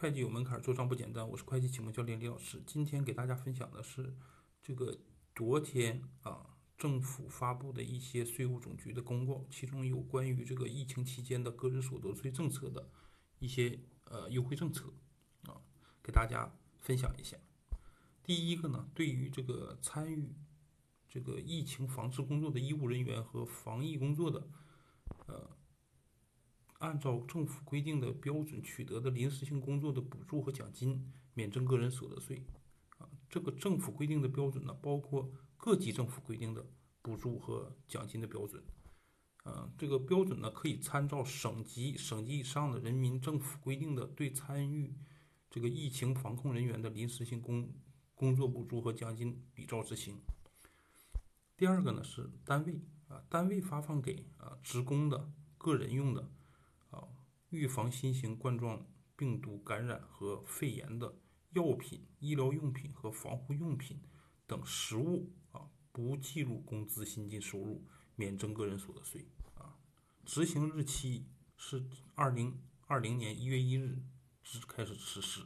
会计有门槛，做账不简单。我是会计启蒙教练李老师。今天给大家分享的是这个昨天啊，政府发布的一些税务总局的公告，其中有关于这个疫情期间的个人所得税政策的一些呃优惠政策啊，给大家分享一下。第一个呢，对于这个参与这个疫情防治工作的医务人员和防疫工作的呃。按照政府规定的标准取得的临时性工作的补助和奖金，免征个人所得税。啊，这个政府规定的标准呢，包括各级政府规定的补助和奖金的标准。啊，这个标准呢，可以参照省级、省级以上的人民政府规定的对参与这个疫情防控人员的临时性工工作补助和奖金比照执行。第二个呢是单位啊，单位发放给啊职工的个人用的。预防新型冠状病毒感染和肺炎的药品、医疗用品和防护用品等实物啊，不计入工资薪金收入，免征个人所得税啊。执行日期是二零二零年一月一日至开始实施。